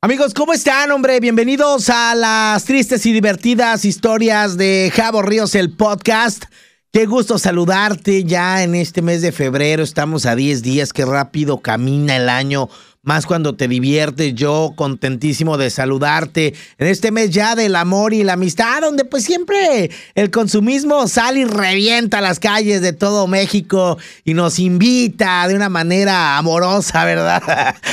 Amigos, ¿cómo están, hombre? Bienvenidos a las tristes y divertidas historias de Javo Ríos, el podcast. Qué gusto saludarte ya en este mes de febrero. Estamos a 10 días, qué rápido camina el año más cuando te diviertes. Yo contentísimo de saludarte en este mes ya del amor y la amistad, donde pues siempre el consumismo sale y revienta las calles de todo México y nos invita de una manera amorosa, ¿verdad?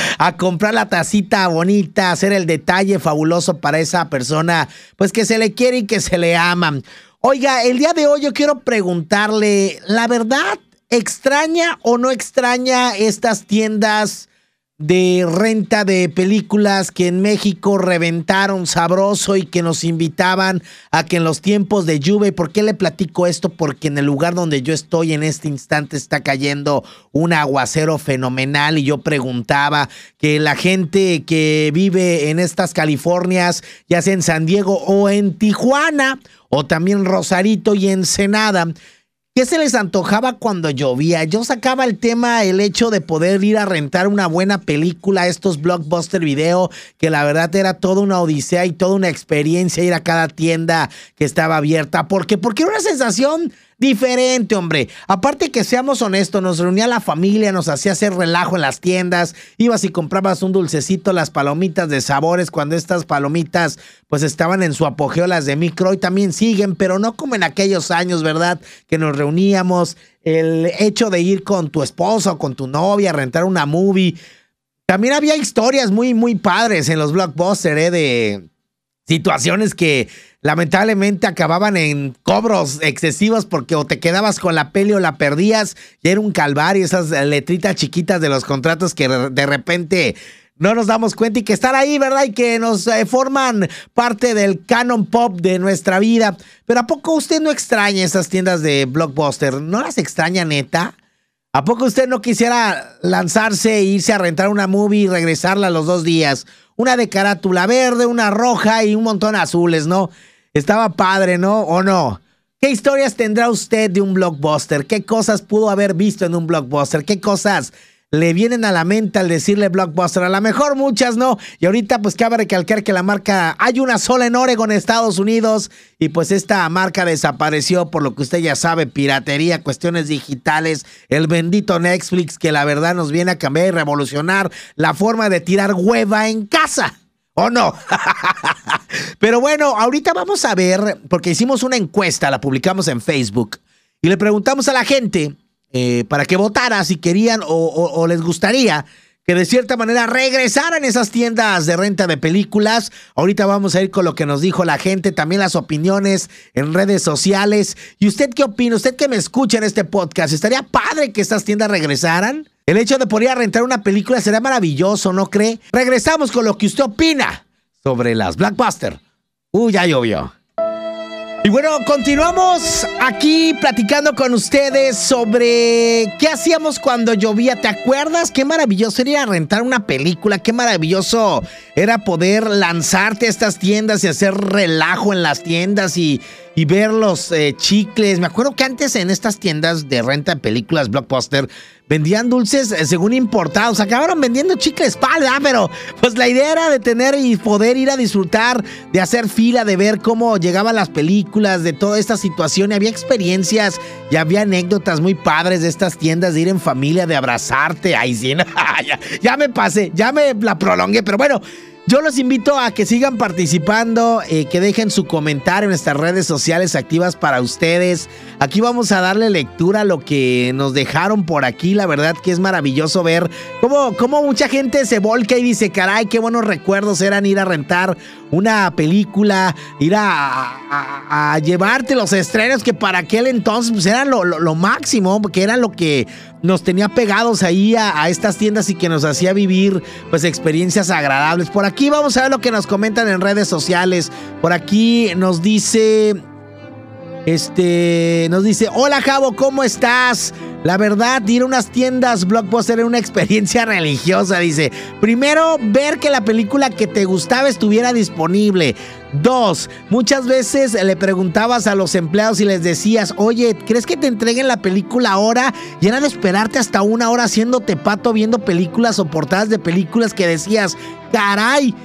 A comprar la tacita bonita, hacer el detalle fabuloso para esa persona, pues que se le quiere y que se le ama. Oiga, el día de hoy yo quiero preguntarle, ¿la verdad extraña o no extraña estas tiendas? De renta de películas que en México reventaron sabroso y que nos invitaban a que en los tiempos de lluvia, ¿por qué le platico esto? Porque en el lugar donde yo estoy en este instante está cayendo un aguacero fenomenal y yo preguntaba que la gente que vive en estas Californias, ya sea en San Diego o en Tijuana, o también Rosarito y Ensenada, ¿Qué se les antojaba cuando llovía? Yo sacaba el tema, el hecho de poder ir a rentar una buena película, estos blockbuster video, que la verdad era toda una odisea y toda una experiencia ir a cada tienda que estaba abierta. ¿Por qué? Porque era una sensación diferente, hombre. Aparte que seamos honestos, nos reunía la familia, nos hacía hacer relajo en las tiendas, ibas y comprabas un dulcecito, las palomitas de sabores, cuando estas palomitas pues estaban en su apogeo las de micro y también siguen, pero no como en aquellos años, ¿verdad? Que nos reuníamos, el hecho de ir con tu esposo con tu novia rentar una movie. También había historias muy, muy padres en los blockbusters, ¿eh? De situaciones que lamentablemente acababan en cobros excesivos porque o te quedabas con la peli o la perdías y era un calvario esas letritas chiquitas de los contratos que de repente no nos damos cuenta y que están ahí, ¿verdad? Y que nos eh, forman parte del canon pop de nuestra vida. Pero ¿a poco usted no extraña esas tiendas de blockbuster? ¿No las extraña neta? ¿A poco usted no quisiera lanzarse e irse a rentar una movie y regresarla los dos días? Una de carátula verde, una roja y un montón azules, ¿no? Estaba padre, ¿no? ¿O no? ¿Qué historias tendrá usted de un blockbuster? ¿Qué cosas pudo haber visto en un blockbuster? ¿Qué cosas le vienen a la mente al decirle blockbuster? A lo mejor muchas no. Y ahorita pues cabe recalcar que la marca, hay una sola en Oregon, Estados Unidos, y pues esta marca desapareció por lo que usted ya sabe, piratería, cuestiones digitales, el bendito Netflix que la verdad nos viene a cambiar y revolucionar la forma de tirar hueva en casa. ¿O no? Pero bueno, ahorita vamos a ver, porque hicimos una encuesta, la publicamos en Facebook, y le preguntamos a la gente eh, para que votara si querían o, les gustaría que de cierta manera regresaran esas tiendas de renta de películas. Ahorita vamos a ir con lo que nos dijo la gente, también las opiniones en redes sociales. ¿Y usted qué opina? Usted que me escucha en este podcast, ¿estaría padre que estas tiendas regresaran? El hecho de poder rentar una película sería maravilloso, ¿no cree? Regresamos con lo que usted opina sobre las Blackbuster. Uy, ya llovió. Y bueno, continuamos aquí platicando con ustedes sobre qué hacíamos cuando llovía. ¿Te acuerdas? Qué maravilloso era rentar una película. Qué maravilloso era poder lanzarte a estas tiendas y hacer relajo en las tiendas y, ver los eh, chicles. Me acuerdo que antes en estas tiendas de renta de películas Blockbuster vendían dulces eh, según importados. Acabaron vendiendo chicles pala, pero pues la idea era de tener y poder ir a disfrutar, de hacer fila, de ver cómo llegaban las películas, de toda esta situación. Y había experiencias y había anécdotas muy padres de estas tiendas, de ir en familia, de abrazarte. Ay, sí, ya, ya me pasé, ya me la prolongué, pero bueno. Yo los invito a que sigan participando, eh, que dejen su comentario en nuestras redes sociales activas para ustedes. Aquí vamos a darle lectura a lo que nos dejaron por aquí. La verdad que es maravilloso ver cómo, cómo mucha gente se volca y dice, caray, qué buenos recuerdos eran ir a rentar una película, ir a, llevarte los estrenos que para aquel entonces pues, eran lo, lo, máximo, que era lo que nos tenía pegados ahí a, estas tiendas y que nos hacía vivir pues experiencias agradables. Por aquí vamos a ver lo que nos comentan en redes sociales. Por aquí nos dice este nos dice, "Hola Javo, ¿cómo estás?" La verdad, ir a unas tiendas blockbuster era una experiencia religiosa, dice. Primero, ver que la película que te gustaba estuviera disponible. Dos, muchas veces le preguntabas a los empleados y les decías, oye, ¿crees que te entreguen la película ahora? Y era de esperarte hasta una hora haciéndote pato viendo películas o portadas de películas que decías, caray,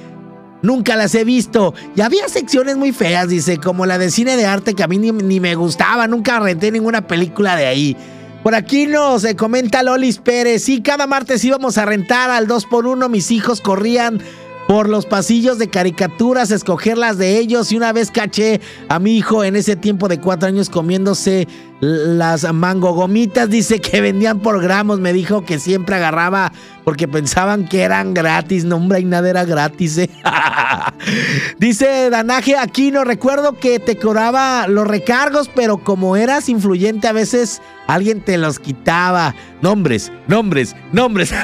nunca las he visto. Y había secciones muy feas, dice, como la de cine de arte que a mí ni, me gustaba, nunca renté ninguna película de ahí. Por aquí nos eh, comenta Lolis Pérez. Sí, cada martes íbamos a rentar al 2x1. Mis hijos corrían por los pasillos de caricaturas, escoger las de ellos. Y una vez caché a mi hijo en ese tiempo de cuatro años comiéndose las mango gomitas. Dice que vendían por gramos. Me dijo que siempre agarraba porque pensaban que eran gratis. No, hombre, y nada era gratis. ¿eh? Dice Danaje no recuerdo que te cobraba los recargos, pero como eras influyente a veces alguien te los quitaba. Nombres, nombres, nombres.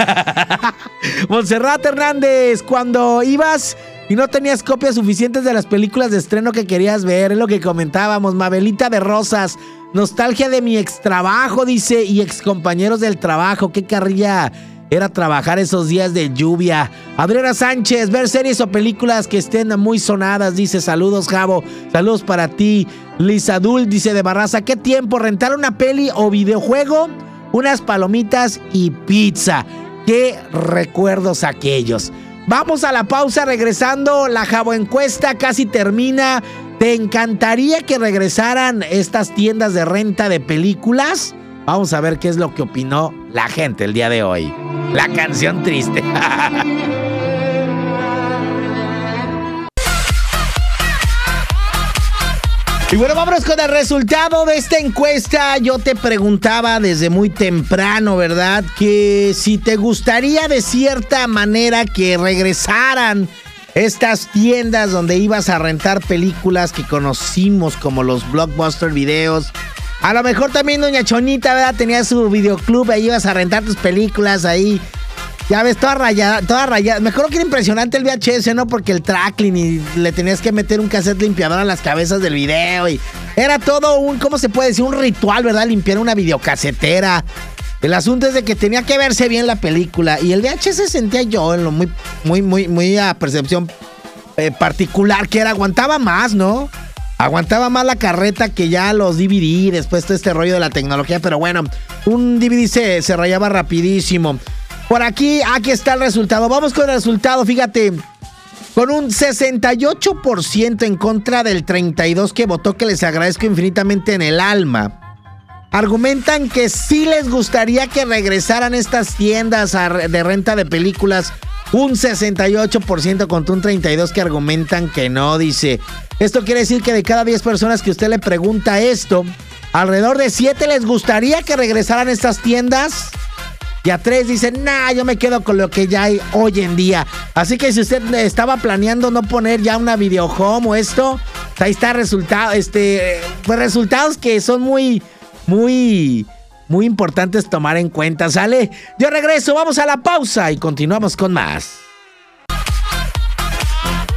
Monserrat Hernández, cuando ibas y no tenías copias suficientes de las películas de estreno que querías ver, es lo que comentábamos. Mabelita de Rosas, nostalgia de mi ex trabajo, dice, y ex compañeros del trabajo, qué carrilla era trabajar esos días de lluvia. Adriana Sánchez, ver series o películas que estén muy sonadas, dice saludos Javo, saludos para ti. Lisa Dul dice de Barraza, ¿qué tiempo rentar una peli o videojuego? Unas palomitas y pizza. Qué recuerdos aquellos. Vamos a la pausa regresando, la Javo encuesta casi termina. ¿Te encantaría que regresaran estas tiendas de renta de películas? Vamos a ver qué es lo que opinó la gente el día de hoy. La canción triste. Y bueno, vámonos con el resultado de esta encuesta. Yo te preguntaba desde muy temprano, ¿verdad? Que si te gustaría de cierta manera que regresaran estas tiendas donde ibas a rentar películas que conocimos como los blockbuster videos a lo mejor también Doña Chonita, ¿verdad? Tenía su videoclub, ahí ibas a rentar tus películas ahí. Ya ves, toda rayada, toda rayada. Me acuerdo que era impresionante el VHS, ¿no? Porque el tracking y le tenías que meter un cassette limpiador a las cabezas del video y era todo un, ¿cómo se puede decir? Un ritual, ¿verdad? Limpiar una videocasetera. El asunto es de que tenía que verse bien la película y el VHS sentía yo en lo muy, muy, muy, muy a percepción eh, particular que era, aguantaba más, ¿no? Aguantaba más la carreta que ya los DVD, después todo este rollo de la tecnología, pero bueno, un DVD se, se rayaba rapidísimo. Por aquí, aquí está el resultado. Vamos con el resultado, fíjate. Con un 68% en contra del 32% que votó, que les agradezco infinitamente en el alma. Argumentan que sí les gustaría que regresaran estas tiendas de renta de películas un 68% contra un 32% que argumentan que no, dice. Esto quiere decir que de cada 10 personas que usted le pregunta esto, alrededor de 7 les gustaría que regresaran estas tiendas. Y a 3 dicen, nah, yo me quedo con lo que ya hay hoy en día. Así que si usted estaba planeando no poner ya una video home o esto, ahí está resultado, este, pues resultados que son muy, muy muy importantes tomar en cuenta, ¿sale? Yo regreso, vamos a la pausa y continuamos con más.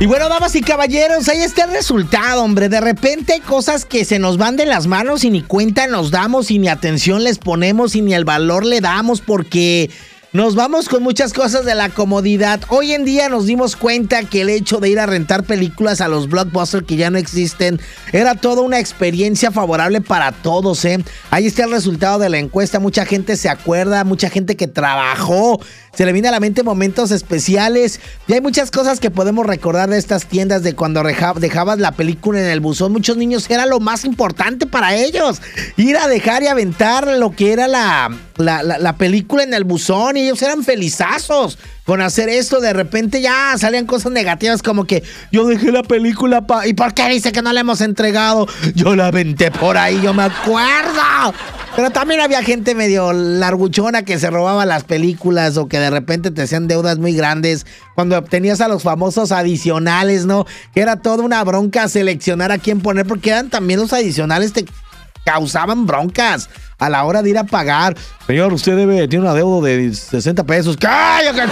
Y bueno, damas y caballeros, ahí está el resultado, hombre. De repente cosas que se nos van de las manos y ni cuenta nos damos y ni atención les ponemos y ni el valor le damos porque nos vamos con muchas cosas de la comodidad. Hoy en día nos dimos cuenta que el hecho de ir a rentar películas a los blockbusters que ya no existen era toda una experiencia favorable para todos, ¿eh? Ahí está el resultado de la encuesta. Mucha gente se acuerda, mucha gente que trabajó se le viene a la mente momentos especiales y hay muchas cosas que podemos recordar de estas tiendas de cuando dejabas la película en el buzón. Muchos niños era lo más importante para ellos. Ir a dejar y aventar lo que era la, la, película en el buzón ellos eran felizazos con hacer esto, de repente ya salían cosas negativas como que yo dejé la película pa ¿y por qué dice que no la hemos entregado? Yo la aventé por ahí, yo me acuerdo. Pero también había gente medio larguchona que se robaba las películas o que de repente te hacían deudas muy grandes cuando obtenías a los famosos adicionales, ¿no? Que era toda una bronca seleccionar a quién poner porque eran también los adicionales te causaban broncas a la hora de ir a pagar. Señor, usted debe, tiene una deuda de 60 pesos. ¡Cállate!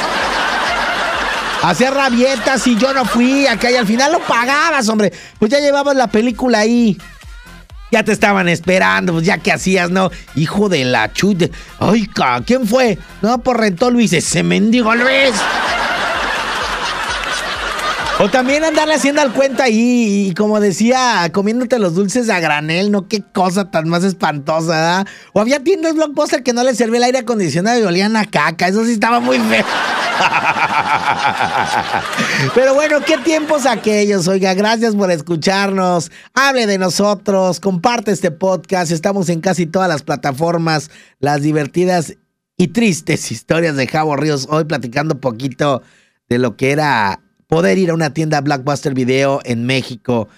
Hacía rabietas y yo no fui acá y al final lo pagabas, hombre. Pues ya llevabas la película ahí. Ya te estaban esperando, pues ya que hacías, ¿no? Hijo de la chute. Ay, ¿quién fue? No, por rentó Luis, ese mendigo Luis. O también andarle haciendo al cuento ahí y, como decía, comiéndote los dulces a granel, ¿no? Qué cosa tan más espantosa. O había tiendas blockbuster que no les servía el aire acondicionado y olían a caca. Eso sí estaba muy feo. Pero bueno, qué tiempos aquellos. Oiga, gracias por escucharnos. Hable de nosotros, comparte este podcast. Estamos en casi todas las plataformas, las divertidas y tristes historias de Javo Ríos. Hoy platicando poquito de lo que era poder ir a una tienda Blackbuster Video en México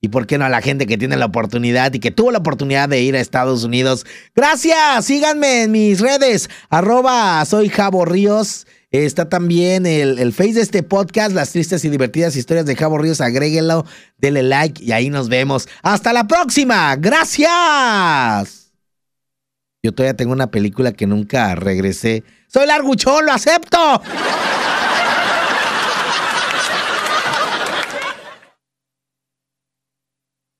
y por qué no a la gente que tiene la oportunidad y que tuvo la oportunidad de ir a Estados Unidos. Gracias, síganme en mis redes, arroba soy Javo Ríos. Está también el, el, face de este podcast, las tristes y divertidas historias de Javo Ríos. Agréguenlo, denle like y ahí nos vemos. Hasta la próxima. Gracias. Yo todavía tengo una película que nunca regresé. Soy Larguchón, lo acepto.